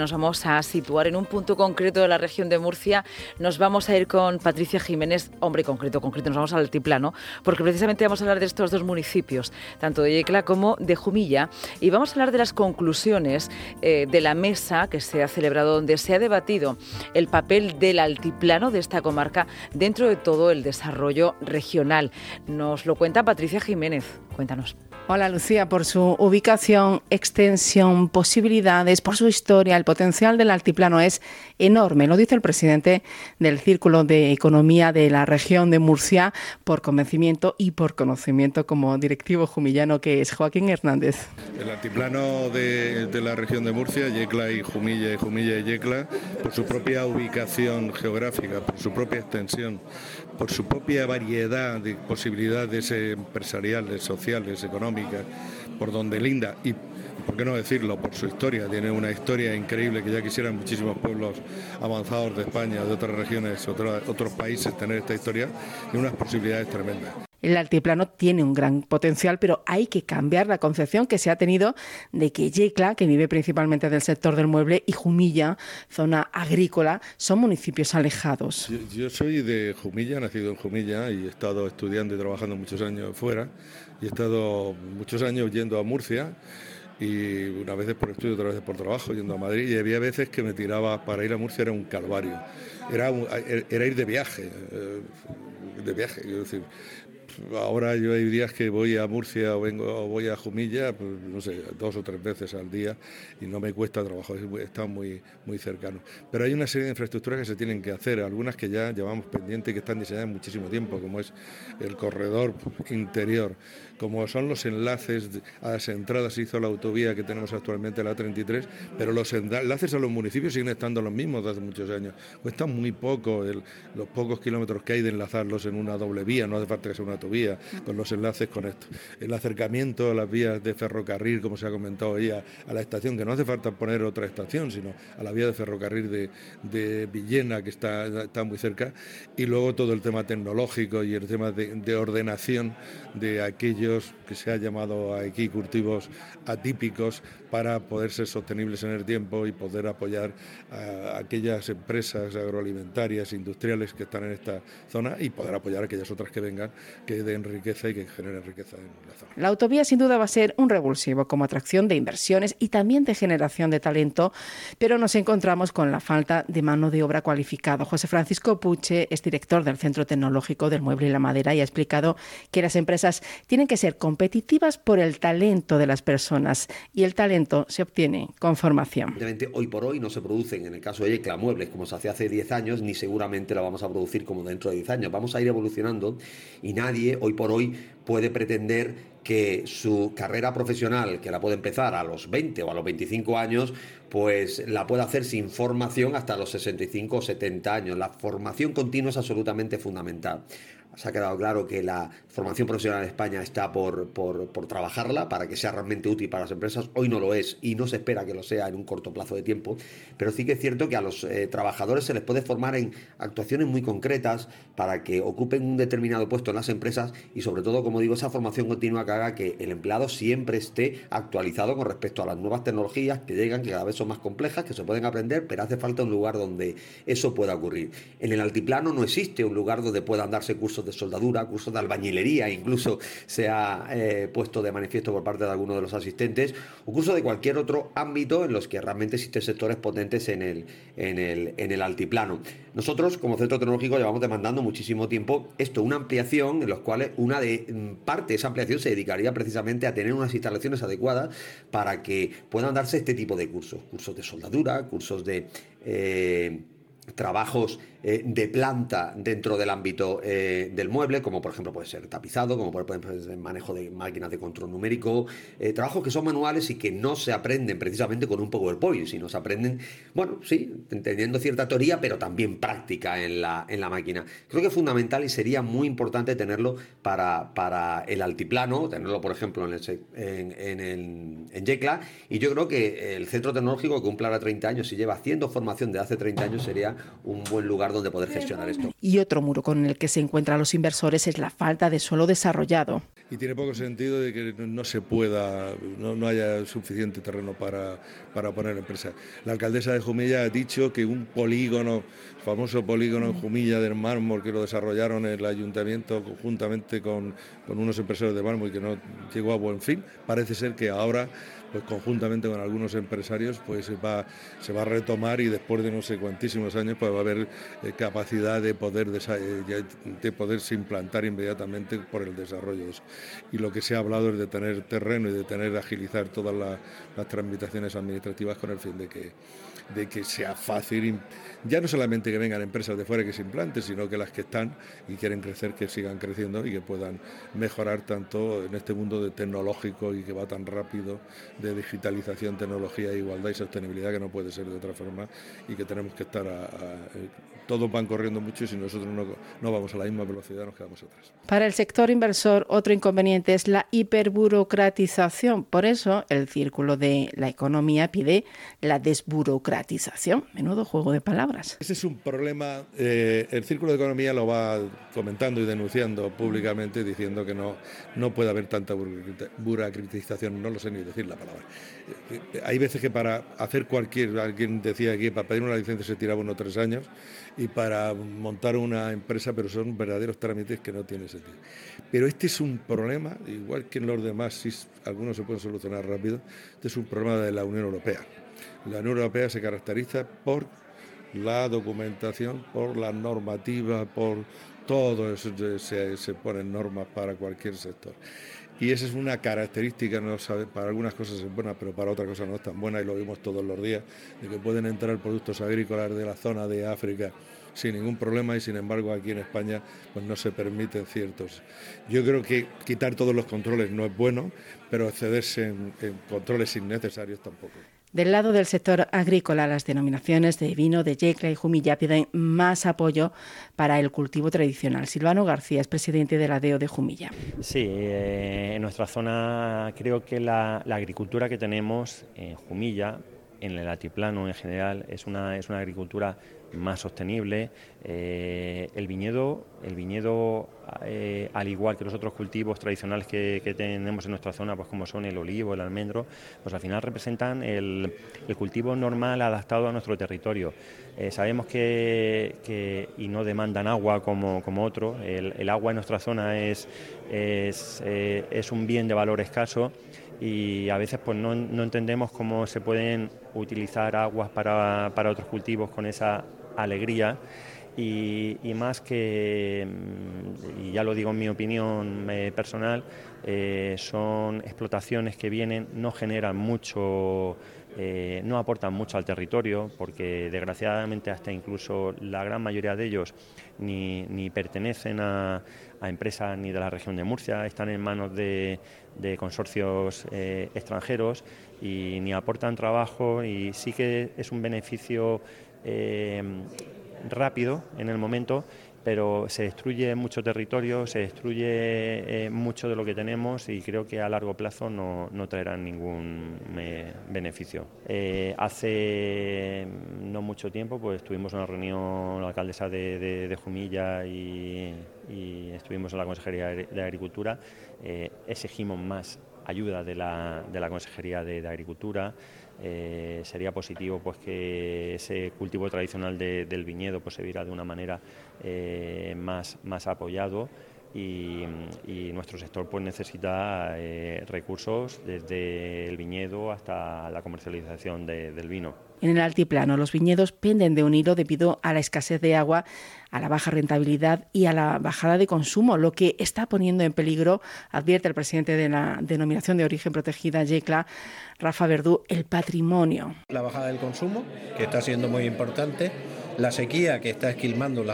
Nos vamos a situar en un punto concreto de la región de Murcia. Nos vamos a ir con Patricia Jiménez, hombre concreto, concreto, nos vamos al altiplano, porque precisamente vamos a hablar de estos dos municipios, tanto de Yecla como de Jumilla, y vamos a hablar de las conclusiones eh, de la mesa que se ha celebrado, donde se ha debatido el papel del altiplano de esta comarca dentro de todo el desarrollo regional. Nos lo cuenta Patricia Jiménez. Cuéntanos. Hola Lucía, por su ubicación, extensión, posibilidades, por su historia, el potencial del altiplano es enorme, lo dice el presidente del Círculo de Economía de la región de Murcia, por convencimiento y por conocimiento como directivo jumillano que es Joaquín Hernández. El altiplano de, la región de Murcia, Yecla y Jumilla, y Jumilla y Yecla, por su propia ubicación geográfica, por su propia extensión, por su propia variedad de posibilidades empresariales, sociales, económicas, por donde linda y por qué no decirlo, por su historia. Tiene una historia increíble que ya quisieran muchísimos pueblos avanzados de España, de otras regiones, otros, otros países tener esta historia y unas posibilidades tremendas. El altiplano tiene un gran potencial, pero hay que cambiar la concepción que se ha tenido de que Yecla, que vive principalmente del sector del mueble, y Jumilla, zona agrícola, son municipios alejados. Yo, soy de Jumilla, nacido en Jumilla y he estado estudiando y trabajando muchos años fuera y he estado muchos años yendo a Murcia y una vez por estudio, otra vez por trabajo, yendo a Madrid, y había veces que me tiraba para ir a Murcia, era un calvario, era, era ir de viaje, eh, de viaje, ahora yo hay días que voy a Murcia o, vengo, voy a Jumilla, pues, no sé, dos o tres veces al día y no me cuesta trabajo, está muy, muy cercano. Pero hay una serie de infraestructuras que se tienen que hacer, algunas que ya llevamos pendientes y que están diseñadas muchísimo tiempo, como es el corredor interior, como son los enlaces a las entradas, se hizo la autovía que tenemos actualmente, la 33, pero los enlaces a los municipios siguen estando los mismos desde hace muchos años. Cuesta muy poco los pocos kilómetros que hay de enlazarlos en una doble vía, no hace falta que sea una autovía, con los enlaces con esto. El acercamiento a las vías de ferrocarril, como se ha comentado ahí, a, la estación, que no hace falta poner otra estación, sino a la vía de ferrocarril de, Villena, que está, está muy cerca, y luego todo el tema tecnológico y el tema de ordenación de que se ha llamado aquí cultivos atípicos para poder ser sostenibles en el tiempo y poder apoyar a aquellas empresas agroalimentarias, industriales que están en esta zona y poder apoyar a aquellas otras que vengan, que den riqueza y que generen riqueza en la zona. La autovía sin duda va a ser un revulsivo como atracción de inversiones y también de generación de talento, pero nos encontramos con la falta de mano de obra cualificada. José Francisco Puche es director del Centro Tecnológico del Mueble y la Madera y ha explicado que las empresas tienen que ser competitivas por el talento de las personas y el talento se obtiene con formación. Hoy por hoy no se producen, en el caso de Ecla, muebles como se hacía hace 10 años, ni seguramente la vamos a producir como dentro de 10 años. Vamos a ir evolucionando y nadie hoy por hoy puede pretender que su carrera profesional, que la puede empezar a los 20 o a los 25 años, pues la puede hacer sin formación hasta los 65 o 70 años. La formación continua es absolutamente fundamental se ha quedado claro que la formación profesional en España está por, por, trabajarla para que sea realmente útil para las empresas. Hoy no lo es y no se espera que lo sea en un corto plazo de tiempo, pero sí que es cierto que a los eh, trabajadores se les puede formar en actuaciones muy concretas para que ocupen un determinado puesto en las empresas y sobre todo, como digo, esa formación continua que haga que el empleado siempre esté actualizado con respecto a las nuevas tecnologías que llegan, que cada vez son más complejas, que se pueden aprender, pero hace falta un lugar donde eso pueda ocurrir. En el altiplano no existe un lugar donde puedan darse cursos de soldadura, cursos de albañilería, incluso se ha eh, puesto de manifiesto por parte de algunos de los asistentes, o cursos de cualquier otro ámbito en los que realmente existen sectores potentes en el, en el, en el altiplano. Nosotros, como centro tecnológico, llevamos demandando muchísimo tiempo esto, una ampliación en los cuales una de parte de esa ampliación se dedicaría precisamente a tener unas instalaciones adecuadas para que puedan darse este tipo de cursos, cursos de soldadura, cursos de eh, trabajos eh, de planta dentro del ámbito eh, del mueble, como por ejemplo puede ser tapizado, como puede ser manejo de máquinas de control numérico, eh, trabajos que son manuales y que no se aprenden precisamente con un PowerPoint, sino se aprenden, bueno, sí, entendiendo cierta teoría, pero también práctica en la, en la máquina. Creo que es fundamental y sería muy importante tenerlo para, para el altiplano, tenerlo por ejemplo en, el, en, en, Yecla, y yo creo que el centro tecnológico que cumple ahora 30 años y lleva haciendo formación de hace 30 años sería un buen lugar donde poder gestionar esto. Y otro muro con el que se encuentran los inversores es la falta de suelo desarrollado. Y tiene poco sentido de que no se pueda, no, haya suficiente terreno para, para poner empresa. La alcaldesa de Jumilla ha dicho que un polígono, famoso polígono en Jumilla del mármol, que lo desarrollaron el ayuntamiento conjuntamente con, con unos empresarios de mármol y que no llegó a buen fin, parece ser que ahora pues conjuntamente con algunos empresarios pues va, se va a retomar y después de no sé cuantísimos años pues va a haber eh, capacidad de poder, eh, de poderse implantar inmediatamente por el desarrollo de eso. Y lo que se ha hablado es de tener terreno y de tener agilizar todas las tramitaciones administrativas con el fin de que, de que sea fácil, ya no solamente que vengan empresas de fuera que se implanten, sino que las que están y quieren crecer, que sigan creciendo y que puedan mejorar tanto en este mundo de tecnológico y que va tan rápido de digitalización, tecnología, igualdad y sostenibilidad que no puede ser de otra forma y que tenemos que estar a, eh, todos van corriendo mucho y si nosotros no, no vamos a la misma velocidad nos quedamos atrás. Para el sector inversor, otro inconveniente es la hiperburocratización. Por eso, el Círculo de la Economía pide la desburocratización. Menudo juego de palabras. Ese es un problema. Eh, el Círculo de Economía lo va comentando y denunciando públicamente, diciendo que no, no puede haber tanta burocratización. No lo sé ni decir la palabra. Eh, hay veces que para hacer cualquier, alguien decía aquí, para pedir una licencia se tiraba unos tres años y para montar una empresa, pero son verdaderos trámites que no tienen sentido. Pero este es un problema, igual que en los demás, si algunos se pueden solucionar rápido, este es un problema de la Unión Europea. La Unión Europea se caracteriza por la documentación, por la normativa, por todo eso se, ponen normas para cualquier sector. Y esa es una característica, no sabe, para algunas cosas es buena, pero para otras cosas no es tan buena y lo vimos todos los días, de que pueden entrar productos agrícolas de la zona de África sin ningún problema y sin embargo aquí en España pues no se permiten ciertos. Yo creo que quitar todos los controles no es bueno, pero excederse en controles innecesarios tampoco. Del lado del sector agrícola, las denominaciones de vino, de yecla y jumilla piden más apoyo para el cultivo tradicional. Silvano García es presidente de la DEO de Jumilla. Sí, eh, en nuestra zona creo que la, agricultura que tenemos en Jumilla, en el altiplano en general, es una, es una agricultura más sostenible. Eh, el viñedo, el viñedo eh, al igual que los otros cultivos tradicionales que, tenemos en nuestra zona, pues como son el olivo, el almendro, pues al final representan el, cultivo normal adaptado a nuestro territorio. Eh, sabemos que, y no demandan agua como, como otro. El, agua en nuestra zona es, es, es un bien de valor escaso y a veces pues no, no, entendemos cómo se pueden utilizar aguas para, para otros cultivos con esa alegría. Y, más que, mm, y ya lo digo en mi opinión eh, personal, eh, son explotaciones que vienen, no generan mucho, eh, no aportan mucho al territorio, porque desgraciadamente hasta incluso la gran mayoría de ellos ni, ni pertenecen a, empresas ni de la región de Murcia, están en manos de, consorcios extranjeros y ni aportan trabajo y sí que es un beneficio eh, rápido en el momento, pero se destruye mucho territorio, se destruye eh, mucho de lo que tenemos y creo que a largo plazo no, no traerán ningún eh, beneficio. hace no mucho tiempo pues tuvimos una reunión la alcaldesa de, Jumilla y, estuvimos en la Consejería de Agricultura, exigimos más ayuda de la, de la Consejería de Agricultura. Eh, sería positivo pues que ese cultivo tradicional del viñedo pues se viera de una manera eh, más, más apoyado y, nuestro sector pues necesita eh, recursos desde el viñedo hasta la comercialización del vino. En el altiplano, los viñedos penden de un hilo debido a la escasez de agua, a la baja rentabilidad y a la bajada de consumo, lo que está poniendo en peligro, advierte el presidente de la denominación de origen protegida, YECLA, Rafa Verdú, el patrimonio. La bajada del consumo, que está siendo muy importante, la sequía que está esquilmando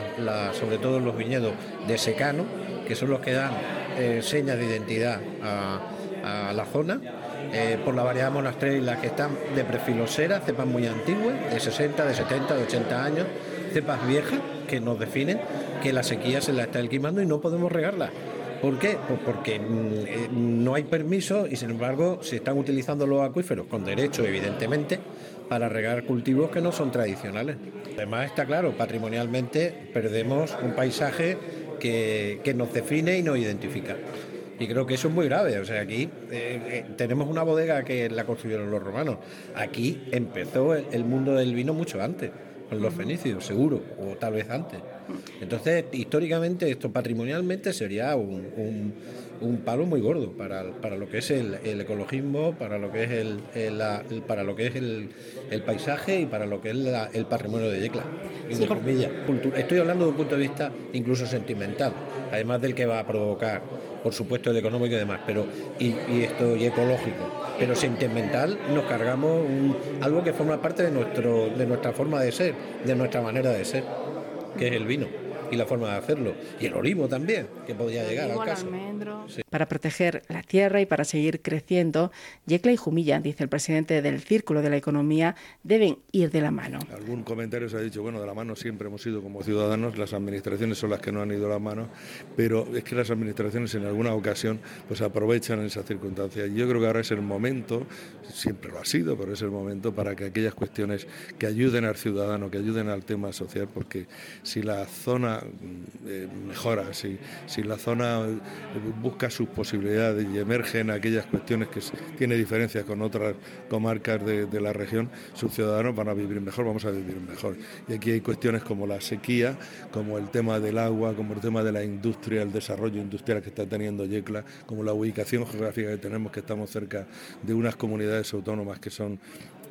sobre todo los viñedos de secano, que son los que dan eh, señas de identidad a la zona eh, por la variedad las que están de perfilosera, cepas muy antiguas, de 60, de 70, de 80 años, cepas viejas que nos definen que la sequía se la está alquimando y no podemos regarla. ¿Por qué? Pues porque mm, eh, no hay permiso y sin embargo se están utilizando los acuíferos con derecho, evidentemente, para regar cultivos que no son tradicionales. Además está claro, patrimonialmente perdemos un paisaje que, que nos define y nos identifica. Y creo que eso es muy grave. O sea, aquí eh, eh, tenemos una bodega que la construyeron los romanos. Aquí empezó el, mundo del vino mucho antes, con los fenicios, seguro, o tal vez antes. Entonces, históricamente, esto patrimonialmente sería un, un, palo muy gordo para, para lo que es el, ecologismo, para lo que es el, para lo que es el, paisaje y para lo que es el patrimonio de Yecla. Estoy hablando de un punto de vista incluso sentimental, además del que va a provocar por supuesto el económico y demás, pero y, esto y ecológico. Pero sentimental nos cargamos algo que forma parte de nuestro de nuestra forma de ser, de nuestra manera de ser, que es el vino y la forma de hacerlo. Y el olivo también, que podría llegar al caso. Para proteger la tierra y para seguir creciendo, Yecla y Jumilla, dice el presidente del Círculo de la Economía, deben ir de la mano. Algún comentario se ha dicho, bueno, de la mano siempre hemos ido como ciudadanos, las administraciones son las que no han ido de la mano, pero es que las administraciones en alguna ocasión pues aprovechan esa circunstancia. Y yo creo que ahora es el momento, siempre lo ha sido, pero es el momento para que aquellas cuestiones que ayuden al ciudadano, que ayuden al tema social, porque si la zona eh, mejora, si, si la zona eh, busca sus posibilidades y emergen aquellas cuestiones que tiene diferencias con otras comarcas de, de, la región, sus ciudadanos van a vivir mejor, vamos a vivir mejor. Y aquí hay cuestiones como la sequía, como el tema del agua, como el tema de la industria, el desarrollo industrial que está teniendo Yecla, como la ubicación geográfica que tenemos, que estamos cerca de unas comunidades autónomas que son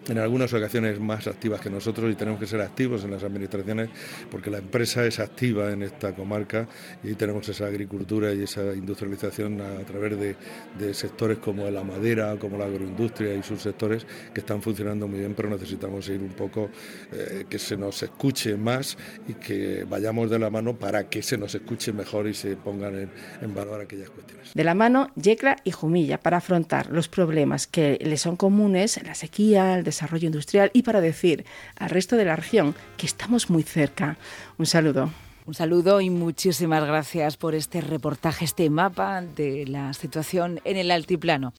en algunas ocasiones más activas que nosotros y tenemos que ser activos en las administraciones porque la empresa es activa en esta comarca y tenemos esa agricultura y esa industrialización a, través de, sectores como la madera, como la agroindustria y sus sectores que están funcionando muy bien, pero necesitamos ir un poco eh, que se nos escuche más y que vayamos de la mano para que se nos escuche mejor y se pongan en, en valor aquellas cuestiones. De la mano, Yecla y Jumilla para afrontar los problemas que le son comunes, la sequía, el desarrollo industrial y para decir al resto de la región que estamos muy cerca. Un saludo. Un saludo y muchísimas gracias por este reportaje, este mapa de la situación en el altiplano.